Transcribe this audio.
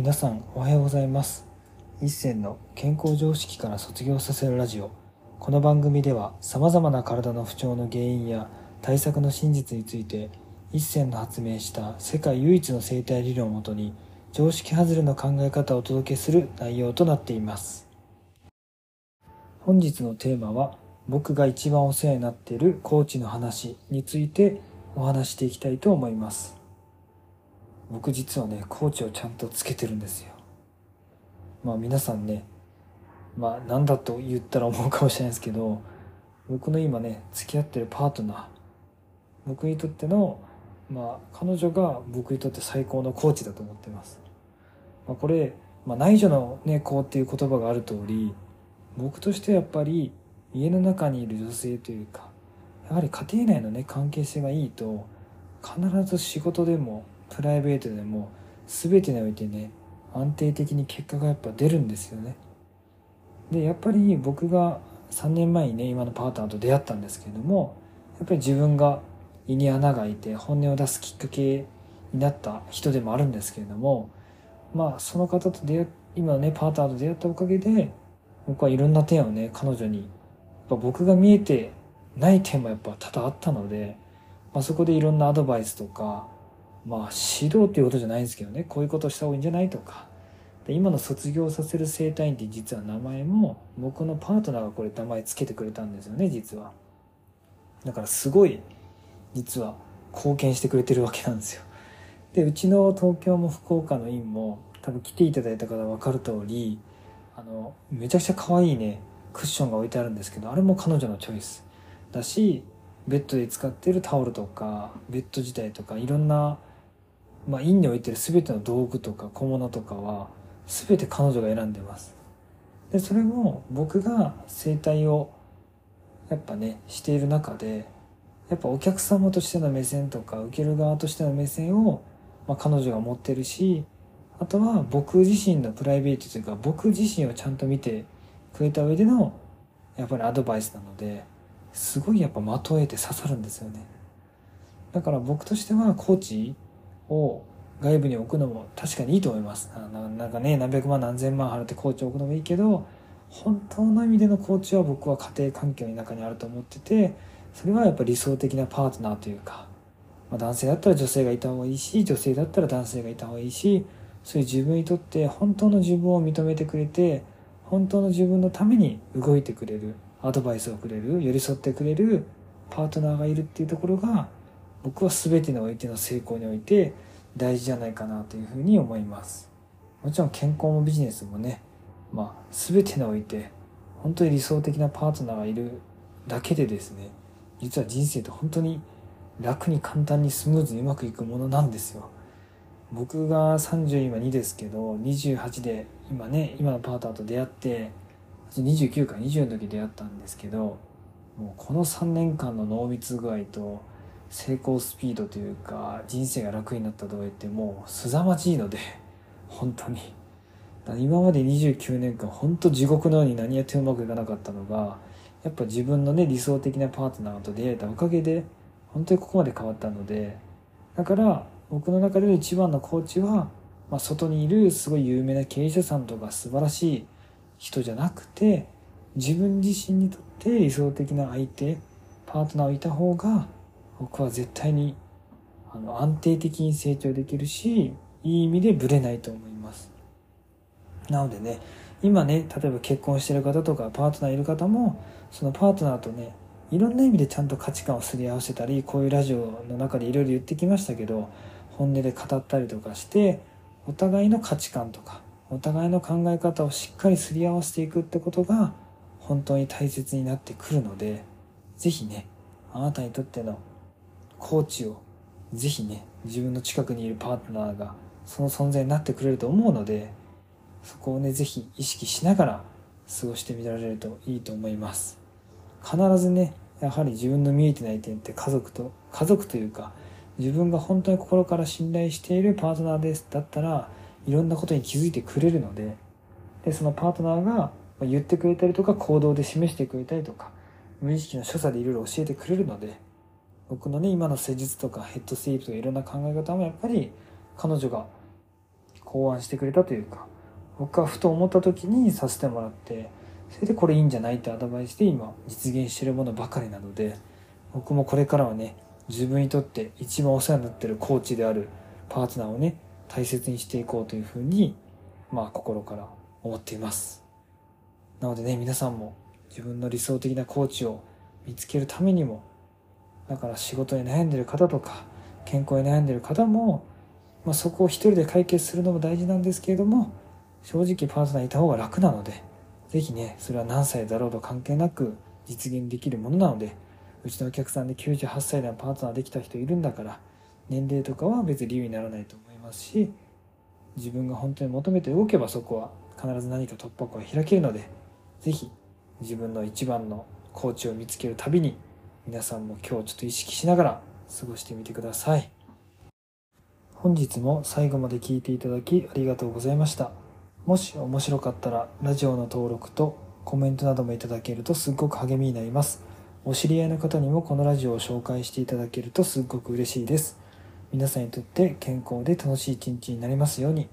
皆さんおはようございます。一銭の健康常識から卒業させるラジオ。この番組ではさまざまな体の不調の原因や対策の真実について一銭の発明した世界唯一の生態理論をもとに常識外れの考え方をお届けする内容となっています。本日のテーマは僕が一番お世話になっているコーチの話についてお話していきたいと思います。僕実はねコーチをちゃんとつけてるんですよ。まあ皆さんねまあ何だと言ったら思うかもしれないですけど僕の今ね付き合ってるパートナー僕にとってのまあ彼女が僕にとって最高のコーチだと思ってます、まあ、これ、まあ、内助のねっていう言葉がある通り僕としてはやっぱり家の中にいる女性というかやはり家庭内のね関係性がいいと必ず仕事でもプライベートでも全てにおいてね安定的に結果がやっぱ出るんですよね。でやっぱり僕が3年前にね今のパートナーと出会ったんですけれどもやっぱり自分が胃に穴が開いて本音を出すきっかけになった人でもあるんですけれどもまあその方と出会今のねパートナーと出会ったおかげで僕はいろんな点をね彼女にやっぱ僕が見えてない点もやっぱ多々あったので、まあ、そこでいろんなアドバイスとかまあ指導っていうことじゃないんですけどね。こういうことした方がいいんじゃないとか。で今の卒業させる整体院って実は名前も僕のパートナーがこれ名前つけてくれたんですよね実は。だからすごい実は貢献してくれてるわけなんですよ。でうちの東京も福岡の院も多分来ていただいた方分かる通りあのめちゃくちゃ可愛いねクッションが置いてあるんですけどあれも彼女のチョイス。だしベッドで使ってるタオルとかベッド自体とかいろんなまあ、院に置いてる全ての道具とか小物とかは全て彼女が選んでます。でそれも僕が整体をやっぱねしている中でやっぱお客様としての目線とか受ける側としての目線を、まあ、彼女が持ってるしあとは僕自身のプライベートというか僕自身をちゃんと見てくれた上でのやっぱりアドバイスなのですごいやっぱ的を得て刺さるんですよね。だから僕としてはコーチを外部に置くのも確かにいいと思います。なんかね何百万何千万払ってコーチを置くのもいいけど本当の意味でのコーチは僕は家庭環境の中にあると思っててそれはやっぱ理想的なパートナーというか、まあ、男性だったら女性がいた方がいいし女性だったら男性がいた方がいいしそういう自分にとって本当の自分を認めてくれて本当の自分のために動いてくれるアドバイスをくれる寄り添ってくれるパートナーがいるっていうところが僕は全てにおいての成功において大事じゃないかなというふうに思います。もちろん健康もビジネスもね、まあ、全てにおいて本当に理想的なパートナーがいるだけでですね実は人生って本当に楽に簡単にスムーズにうまくいくものなんですよ。僕が30今2ですけど28で今ね今のパートナーと出会って29か20の時出会ったんですけどもうこの3年間の濃密具合と成功スピードというか人生が楽になったとか言ってもう凄まじいので本当に。今まで29年間本当地獄のように何やってうまくいかなかったのがやっぱ自分のね理想的なパートナーと出会えたおかげで本当にここまで変わったのでだから僕の中での一番のコーチは、まあ、外にいるすごい有名な経営者さんとか素晴らしい人じゃなくて自分自身にとって理想的な相手パートナーをいた方が僕は絶対にあの安定的に成長できるしいい意味でブレないと思います。なのでね今ね例えば結婚してる方とかパートナーいる方もそのパートナーとねいろんな意味でちゃんと価値観をすり合わせたりこういうラジオの中でいろいろ言ってきましたけど本音で語ったりとかしてお互いの価値観とかお互いの考え方をしっかりすり合わせていくってことが本当に大切になってくるので是非ねあなたにとってのコーチをぜひね自分の近くにいるパートナーがその存在になってくれると思うのでそこをねぜひ意識しながら過ごしてみられるといいと思います。必ずねやはり自分の見えてない点って家族と家族というか自分が本当に心から信頼しているパートナーですだったらいろんなことに気づいてくれるのででそのパートナーが言ってくれたりとか行動で示してくれたりとか無意識の所作でいろいろ教えてくれるので僕のね今の施術とかヘッドスイープとかいろんな考え方もやっぱり彼女が考案してくれたというか僕はふと思った時にさせてもらってそれでこれいいんじゃないってアドバイスで今実現してるものばかりなので僕もこれからはね自分にとって一番お世話になってるコーチであるパートナーをね大切にしていこうというふうにまあ心から思っています。なのでね皆さんも自分の理想的なコーチを見つけるためにもだから仕事に悩んでる方とか健康に悩んでる方も、まあ、そこを一人で解決するのも大事なんですけれども正直パートナーいた方が楽なので是非ねそれは何歳だろうと関係なく実現できるものなのでうちのお客さんで98歳でパートナーできた人いるんだから年齢とかは別に理由にならないと思いますし自分が本当に求めて動けばそこは必ず何か突破口が開けるので是非自分の一番のコーチを見つけるたびに皆さんも今日ちょっと意識しながら過ごしてみてください。本日も最後まで聞いていただきありがとうございました。もし面白かったらラジオの登録とコメントなどもいただけるとすっごく励みになります。お知り合いの方にもこのラジオを紹介していただけるとすっごく嬉しいです。皆さんにとって健康で楽しい一日になりますように。